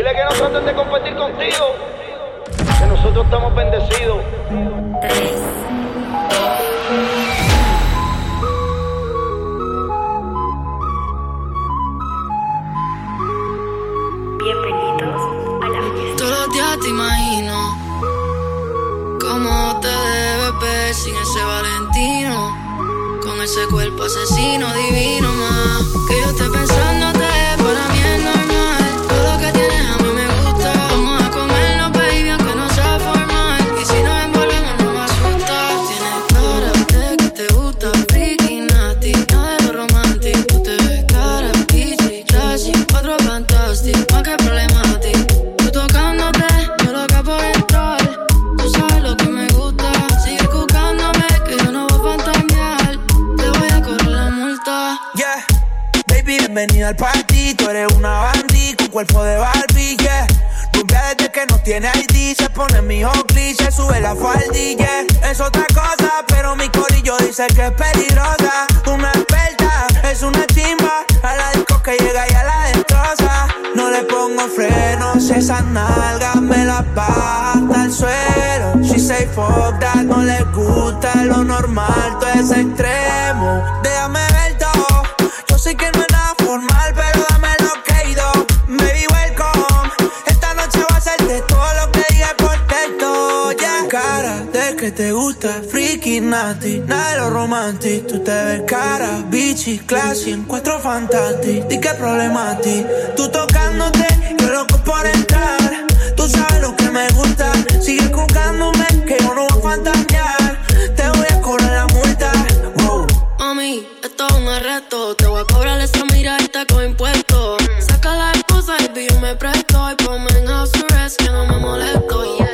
Dile que no traten de competir contigo. Que nosotros estamos bendecidos. Bienvenidos a la fiesta. Todos los días te imagino cómo te debes ver sin ese Valentino. Con ese cuerpo asesino divino más. Que yo esté pensándote, para mí es normal. Bienvenida al party. Tú eres una bandit con cuerpo de Barbie, yeah. Rubia desde que no tiene ID, se pone mi se sube la faldilla. Es otra cosa, pero mi corillo dice que es peligrosa. Una experta, es una chimba. A la disco que llega y a la destroza. No le pongo frenos, esas nalgas me las baja el suelo. She say fuck that, no le gusta lo normal, todo es extremo. Déjame ver todo, yo sé que no te gusta, freaky, nasty, nada de lo romantic. Tú te ves cara, bichi, classy, encuentro fantastic. Di que problema a ti, tú tocándote, yo loco por entrar. Tú sabes lo que me gusta, sigue buscándome, que yo no voy a fantasear. Te voy a cobrar la multa. Mami, esto es un arresto. Te voy a cobrar esa miradita con impuestos. Saca la esposa y yo me presto. Y ponme en house arrest que no me molesto.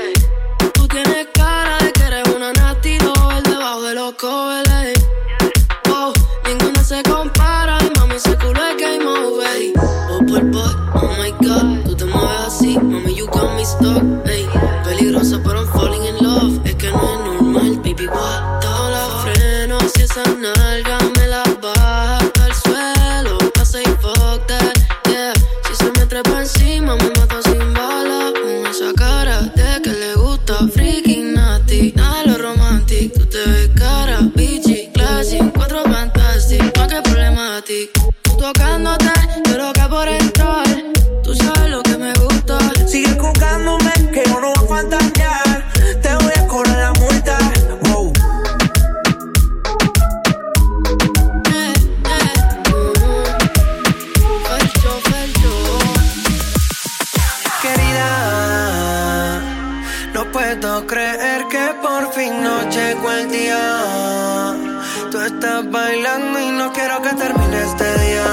Bailando y no quiero que termine este día.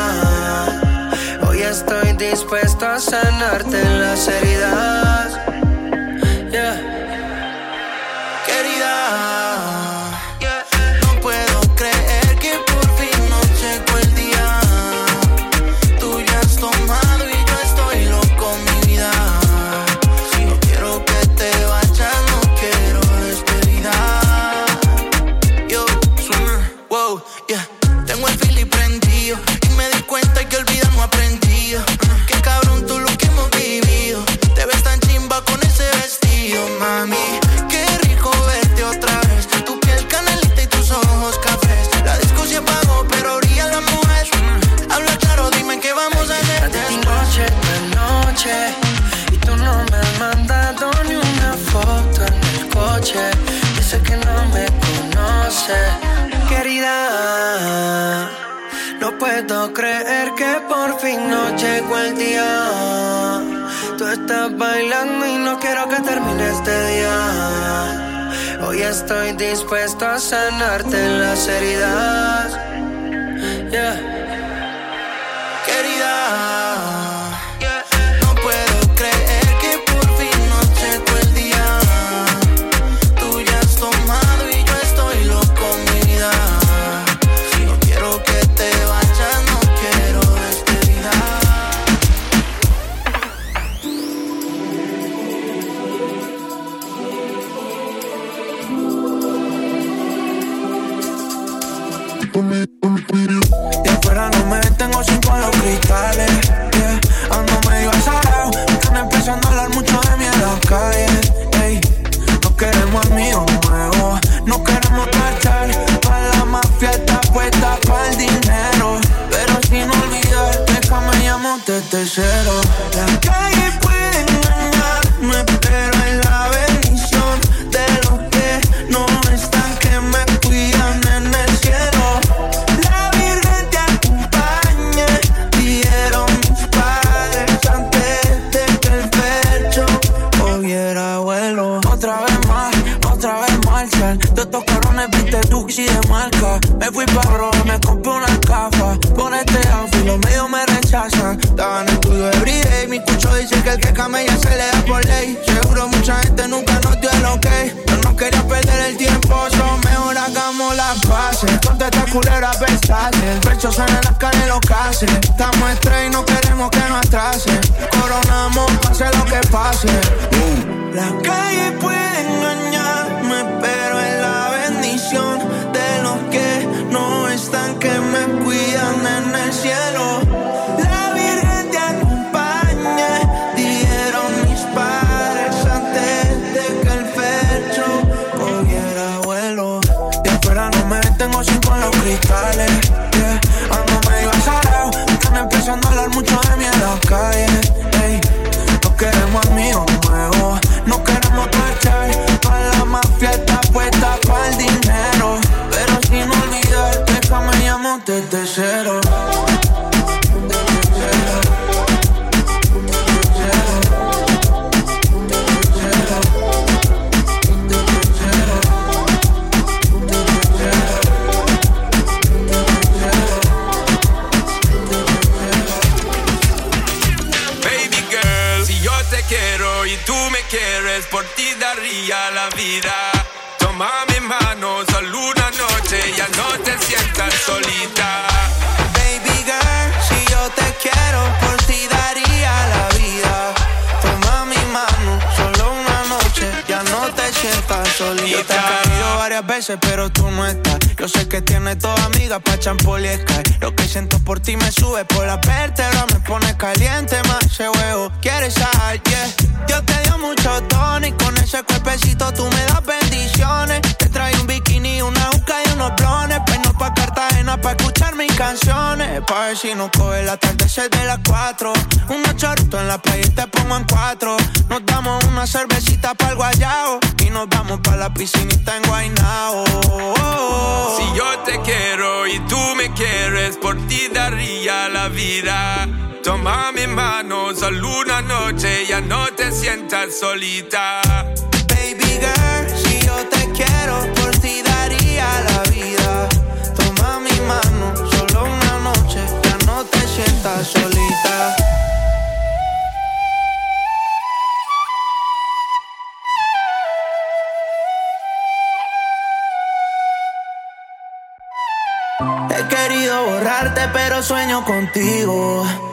Hoy estoy dispuesto a sanarte las heridas. Estoy dispuesto a sanarte las heridas. cristales. Yeah. Ando medio azarado, están empezando a hablar mucho de mí en la calle. Ey. No queremos amigos nuevos, no queremos marchar. Para la mafia está puesta para el dinero. Pero sin olvidarte, que me llamo desde cero. Ponte esta culera a El pecho suena en las caras los cases. Estamos estrés y no queremos que nos atrase. Coronamos, pase lo que pase. La calle puede engañarme, pero es la bendición que me cuidan en el cielo. Mí por ti daría la vida. Toma mi mano, solo una noche, ya no te sientas solita. Baby girl, si yo te quiero, por ti daría la vida. Toma mi mano, solo una noche, ya no te sientas solita. Yo te he varias veces, pero tú no estás. Yo sé que tienes toda amiga pa' champol Lo que siento por ti me sube por la vértebra, me pone caliente más ese huevo. ¿Quieres sal? Yeah. Yo te dio mucho y con ese cuerpecito tú me das bendiciones. Te trae un bikini, una uca y unos blones. Peino pa' Cartagena pa' escuchar mis canciones. Pa' ver si no coge el atardecer de las cuatro. Unos chorritos en la playa y te pongo en cuatro. Nos damos una cervecita para el guayao. Y nos vamos pa' la piscinita en Guaynao. Si yo te quiero y tú me quieres, por ti daría la vida. Toma mi mano, solo una noche, ya no te sientas solita. Baby girl, si yo te quiero, por ti daría la vida. Toma mi mano, solo una noche, ya no te sientas solita. He querido borrarte, pero sueño contigo.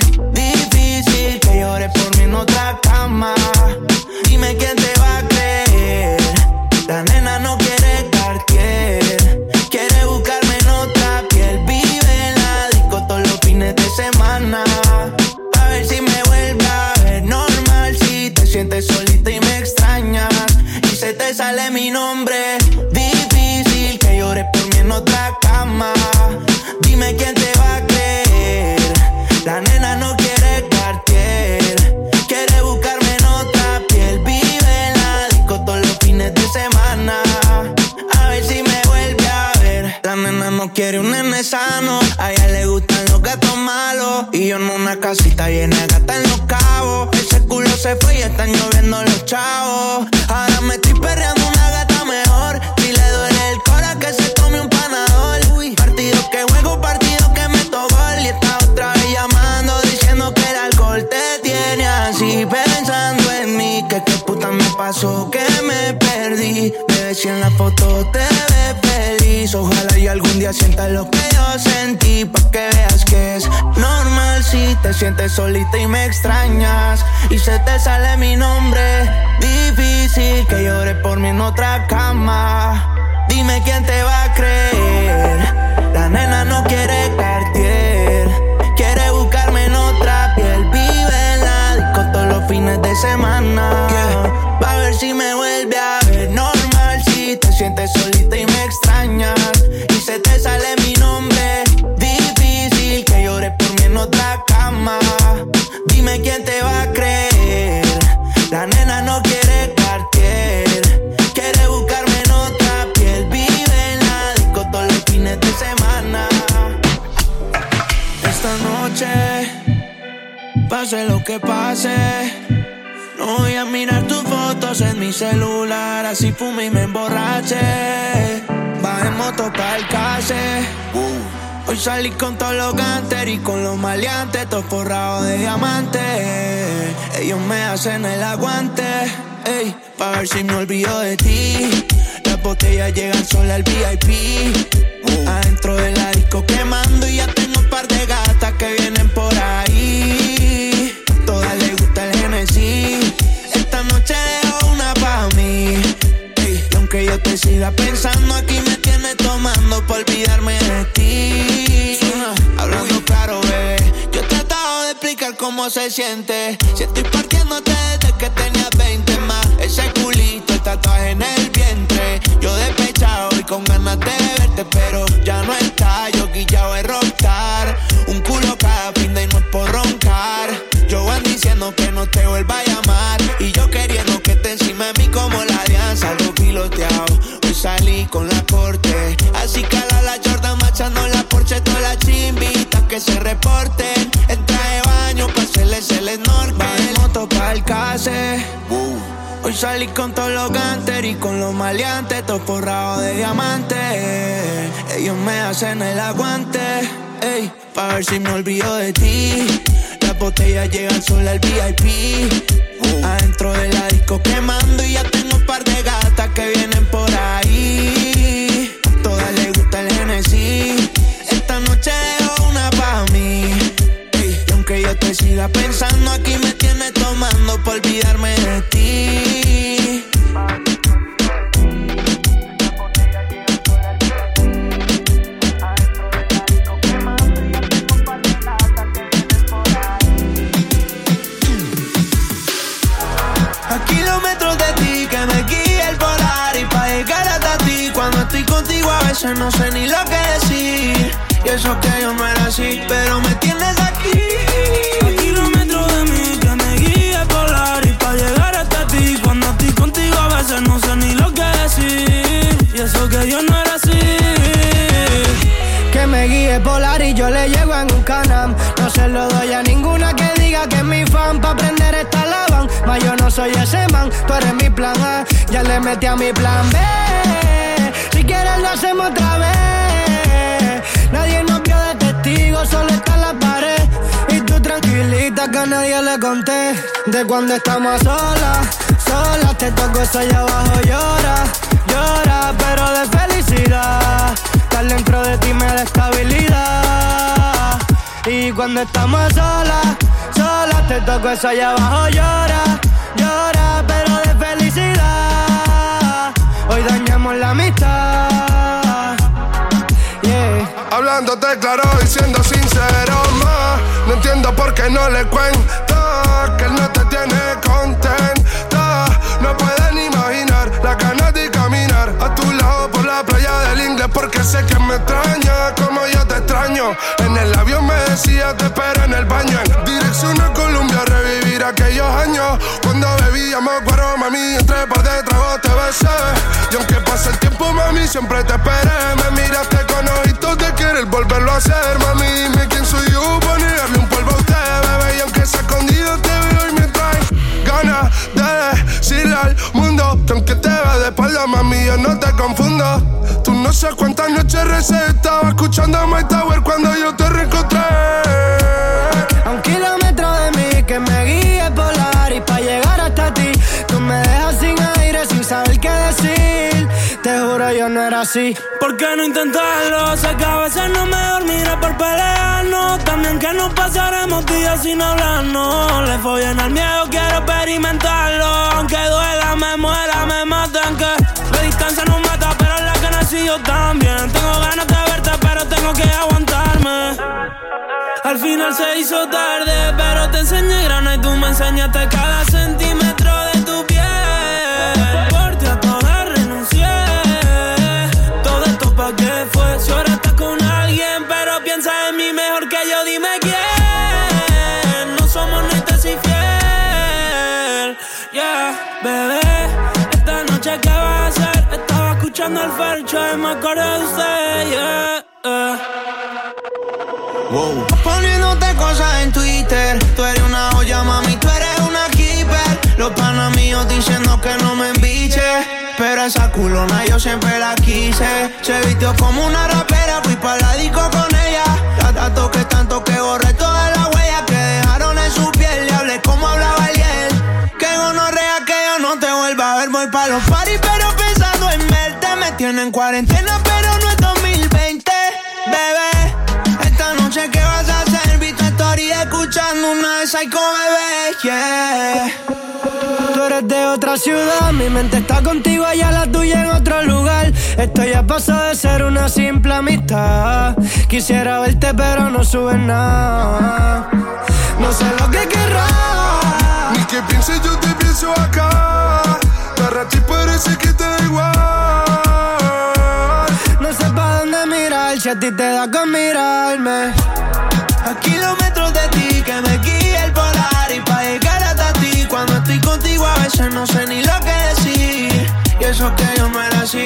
Pasó, que me perdí. Bebé, si en la foto te ves feliz. Ojalá y algún día sientas lo que yo sentí. Pa' que veas que es normal si te sientes solita y me extrañas. Y se te sale mi nombre. Difícil que llore por mí en otra cama. Dime quién te va a creer. La nena no quiere cartier. Quiere buscarme en otra piel. Vive en la disco todos los fines de semana. Otra cama. Dime quién te va a creer. La nena no quiere cartier. Quiere buscarme en otra piel. Vive en la disco todos de semana. Esta noche, pase lo que pase. No voy a mirar tus fotos en mi celular, así fume y me emborrache. En moto para el case. Hoy salí con todos los ganter y con los maleantes, todos forrados de diamantes. Ellos me hacen el aguante, ey, pa' ver si me olvido de ti. Las botellas llegan sola al VIP. Adentro de la disco quemando y ya tengo un par de gatas que vienen siga pensando, aquí me tienes tomando por olvidarme de ti. Hablando claro, bebé. Yo he tratado de explicar cómo se siente. Si estoy partiéndote desde que tenías 20 más. Ese culito, el tatuaje en el vientre. Yo despechado y con ganas de verte, pero ya no está. Yo guillado de rockstar. Un culo cada fin de no es por roncar. Yo van diciendo que no te vuelva a llamar. Se reporten. En traje de baño pa' hacerles el snorkel. Va en moto pa' el case. Hoy salí con todos los ganter y con los maleantes, todos forrados de diamantes. Ellos me hacen el aguante, ey, pa' ver si me olvido de ti. Las botellas llegan sola al VIP. Adentro de la disco quemando y ya tengo un par de gatas que vienen por ahí. Yo te siga pensando, aquí me tienes tomando por olvidarme de ti. A kilómetros de ti que me guía el polar y pa' llegar hasta ti cuando estoy contigo a veces no sé ni lo que decir y eso que yo no era así pero me tienes aquí A kilómetros de mí que me guía polar y para llegar hasta ti cuando estoy contigo a veces no sé ni lo que decir y eso que yo no era así. Que me guíe polar y yo le llego en un canam. No se lo doy a ninguna que diga que es mi fan. Pa' aprender esta lavan. Mas yo no soy ese man, tú eres mi plan A. Ya le metí a mi plan B. Si quieres lo hacemos otra vez. Solo está la pared. Y tú tranquilita que a nadie le conté. De cuando estamos solas, solas. Te toco eso allá abajo, llora, llora, pero de felicidad. Estar dentro de ti me da estabilidad. Y cuando estamos solas, solas, te toco eso allá abajo, llora, llora, pero de felicidad. Hoy dañamos la amistad. Hablándote claro y siendo sincero más No entiendo por qué no le cuento Que él no te tiene contenta. No pueden imaginar la ganas Porque sé que me extraña como yo te extraño. En el avión me decía te espero en el baño En dirección a Colombia revivir aquellos años. Cuando bebíamos acuerdo mami Entre par de tragos te besé. Y aunque pase el tiempo mami siempre te esperé. Me miraste con ojitos de querer volverlo a hacer Mami. Dime quién soy yo para negarle un polvo a usted Bebé. Y aunque sea escondido te veo y me trae Ganas de decirle al mundo Que aunque te vea de espalda mami yo no te confundo no sabes cuántas noches recé Estaba escuchando My Tower cuando yo te reencontré A un kilómetro de mí que me guíe polar y pa' llegar hasta ti tú me dejas sin aire, sin saber qué decir. Te juro yo no era así. ¿Por qué no intentarlo? Sé que a veces no me dormiré por pelearnos. También que nos pasaremos días sin hablarnos. Le follen al miedo, quiero experimentarlo. Aunque duela, me muera, me maten que yo también. Tengo ganas de verte, pero tengo que aguantarme. Al final se hizo tarde, pero te enseñé grana y tú me enseñaste cada centímetro Estaba escuchando el fercho y me acordé de usted, yeah. Wow. Poniéndote cosas en Twitter. Tú eres una olla, mami, tú eres una keeper. Los panas míos diciendo que no me embiche. Pero esa culona yo siempre la quise. Se vistió como una rapera, fui para la disco con ella. La toqué tanto que borré todas las huellas que dejaron en su piel. Le hablé como hablaba él. Que gonorrea que yo no te vuelva a ver. Voy para los parties, pero en cuarentena, pero no es 2020. Bebé, esta noche ¿qué vas a hacer? Vi tu story escuchando una de Psycho Bebé, yeah. Tú eres de otra ciudad, mi mente está contigo, allá la tuya en otro lugar. Esto ya pasó de ser una simple amistad. Quisiera verte, pero no subes nada. No sé lo que querrás. Ni que pienses, yo te pienso acá. Para ti parece que te da igual. No sé pa' dónde mirar, si a ti te da con mirarme. A kilómetros de ti que me guía el polar y pa' llegar hasta ti cuando estoy contigo a veces no sé ni lo que decir y eso que yo no era así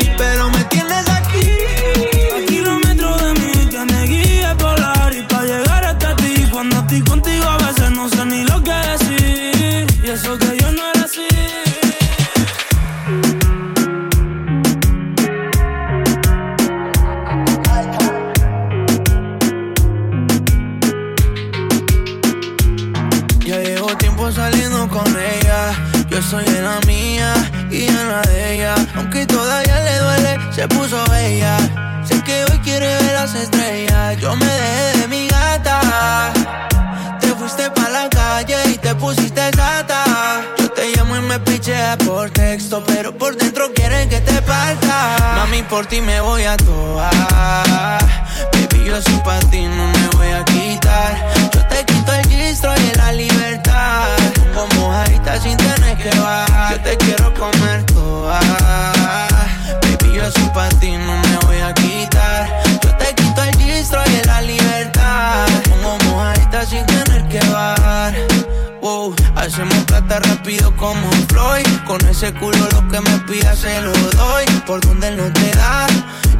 ese culo lo que me pidas se lo doy. Por donde él no te da,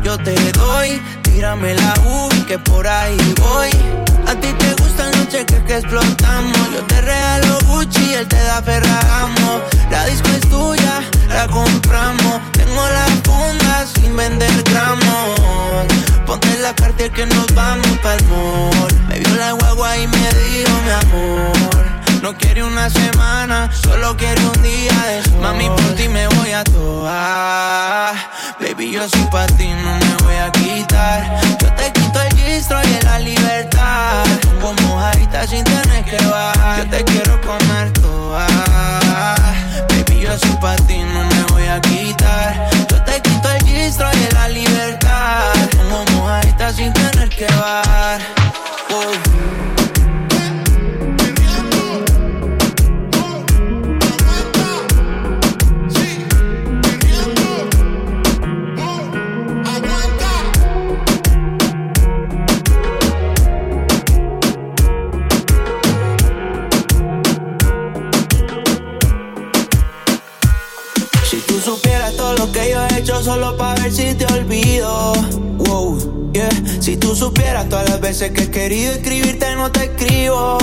yo te doy. Tírame la U, que por ahí voy. A ti te gustan los cheques que explotamos. Yo te regalo Gucci, él te da Ferragamo. La disco es tuya, la compramos. Tengo la funda sin vender gramos. Ponte la carta que nos vamos pa'l mall. Me vio la guagua y me dijo mi amor. No quiere una semana, solo quiere un día de sol. Mami, por ti me voy a toar. Baby, yo soy pa' ti, no me voy a quitar. Yo te quito el gistro y la libertad. Como mojadita sin tener que bajar. Yo te quiero comer toda. Baby, yo soy pa' ti, si te olvido. Wow, yeah. Si tú supieras todas las veces que he querido escribirte no te escribo.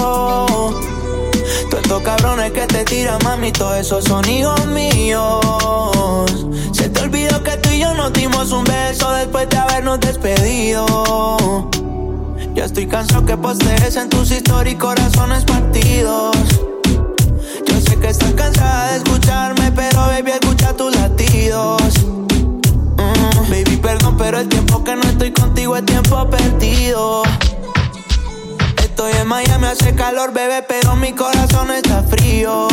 Todos estos cabrones que te tiran, mami, todos esos son hijos míos. Se te olvidó que tú y yo nos dimos un beso después de habernos despedido. Ya estoy cansado que postees en tus historias y corazones partidos. hace calor, bebé, pero mi corazón está frío.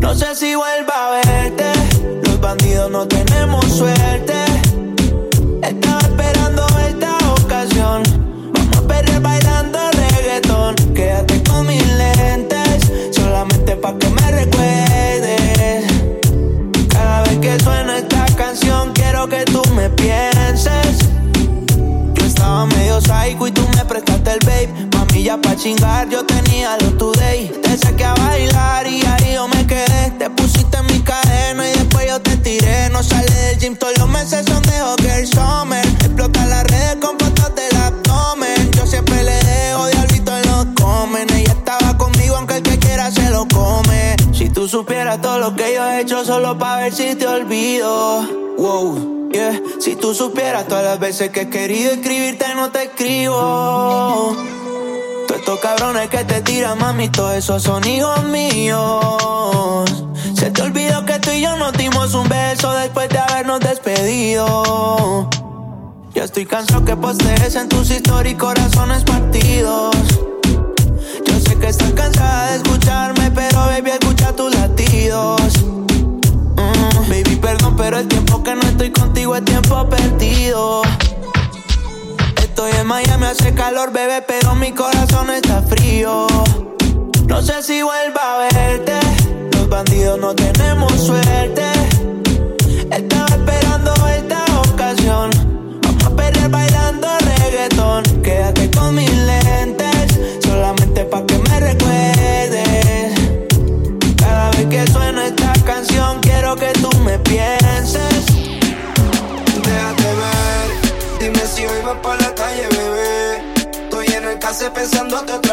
No sé si vuelva a verte. Los bandidos no tenemos suerte. Estaba esperando esta ocasión. Vamos a perder bailando reggaetón. Quédate con mis lentes, solamente pa' que me recuerdes. Cada vez que suena esta canción, quiero que tú me pienses. Yo estaba medio psycho y tú me prestaste el babe ya pa' chingar, yo tenía los today. Te saqué a bailar y ahí yo me quedé. Te pusiste en mi cadena y después yo te tiré. No sale del gym todos los meses, son de hockey summer. Explota las redes con fotos del abdomen. Yo siempre le dejo diablito en los comen. Ella estaba conmigo, aunque el que quiera se lo come. Si tú supieras todo lo que yo he hecho solo pa' ver si te olvido. Wow. Yeah. Si tú supieras todas las veces que he querido escribirte, no te escribo. Estos cabrones que te tiran, mami, todos esos son hijos míos. Se te olvidó que tú y yo nos dimos un beso después de habernos despedido. Ya estoy cansado que postees en tus historias corazones partidos. Yo sé que estás cansada de escucharme, pero baby, escucha tus latidos. Mm, baby, perdón, pero el tiempo que no estoy contigo es tiempo perdido. Estoy en Miami, hace calor, bebé, pero mi corazón está frío. No sé si vuelva a verte. Los bandidos no tenemos suerte. Estaba esperando esta ocasión. Vamos a perder bailando reggaetón. Quédate con mi ley pensándote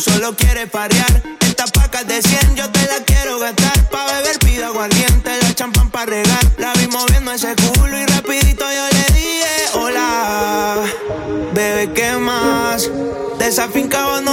solo quieres parear. Estas pacas de 100 yo te las quiero gastar. Pa' beber pido aguardiente, la champán pa' regar. La vi moviendo ese culo y rapidito yo le dije hola. Bebé, ¿qué más? De esa finca no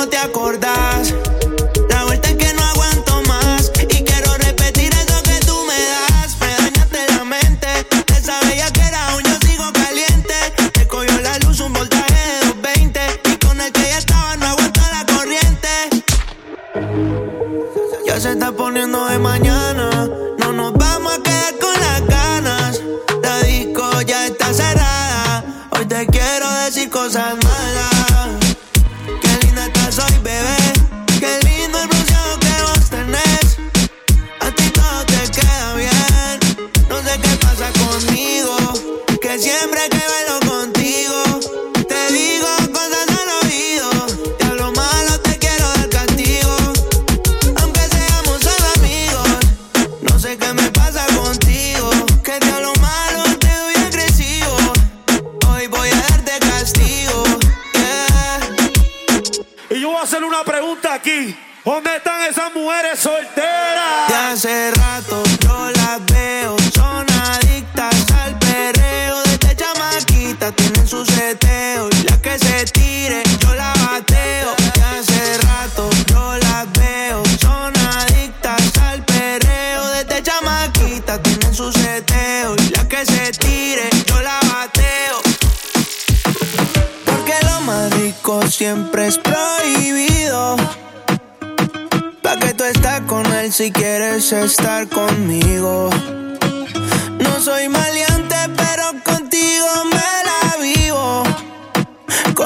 esas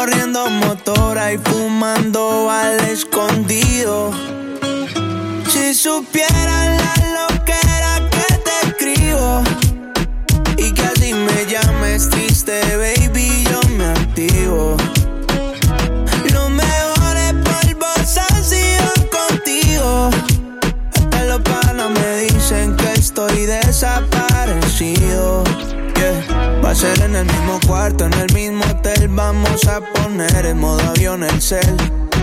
Corriendo motora y fumando al escondido. Si supieran la loquera que te escribo. Y que así me llames triste, baby, yo me activo. Los mejores polvos han sido contigo. Hasta los panas me dicen que estoy desaparecido. Yeah. Va a ser en el mismo cuarto, en el mismo. Vamos a poner en modo avión el cel.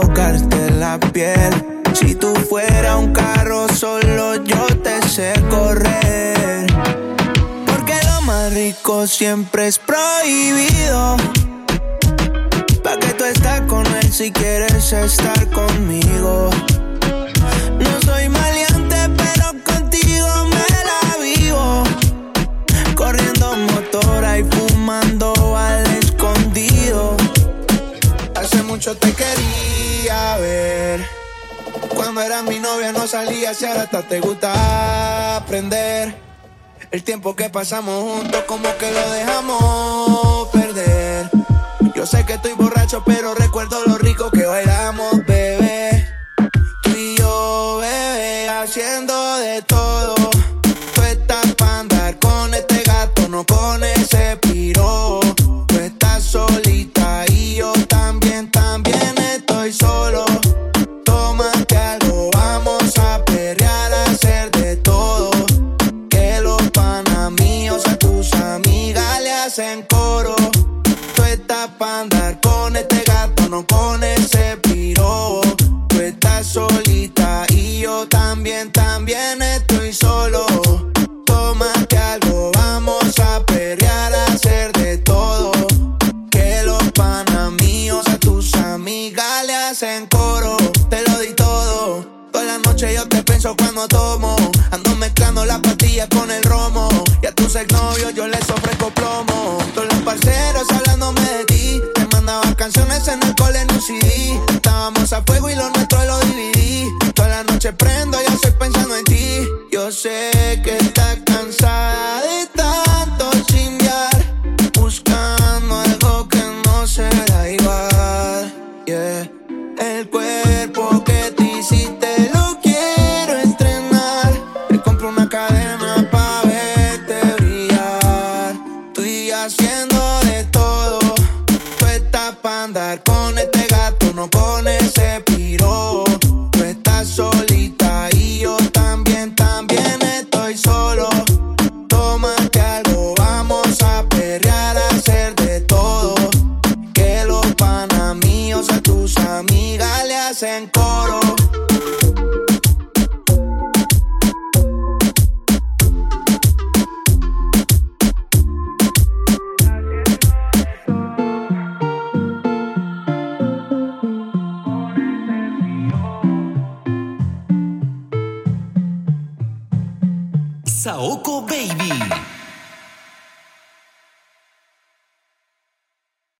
tocarte la piel. Si tú fuera un carro, solo yo te sé correr. Porque lo más rico siempre es prohibido. Pa' que tú estás con él si quieres estar conmigo. Mi novia no salías y ahora hasta te gusta aprender. El tiempo que pasamos juntos como que lo dejamos perder. Yo sé que estoy borracho, pero recuerdo lo rico que bailamos,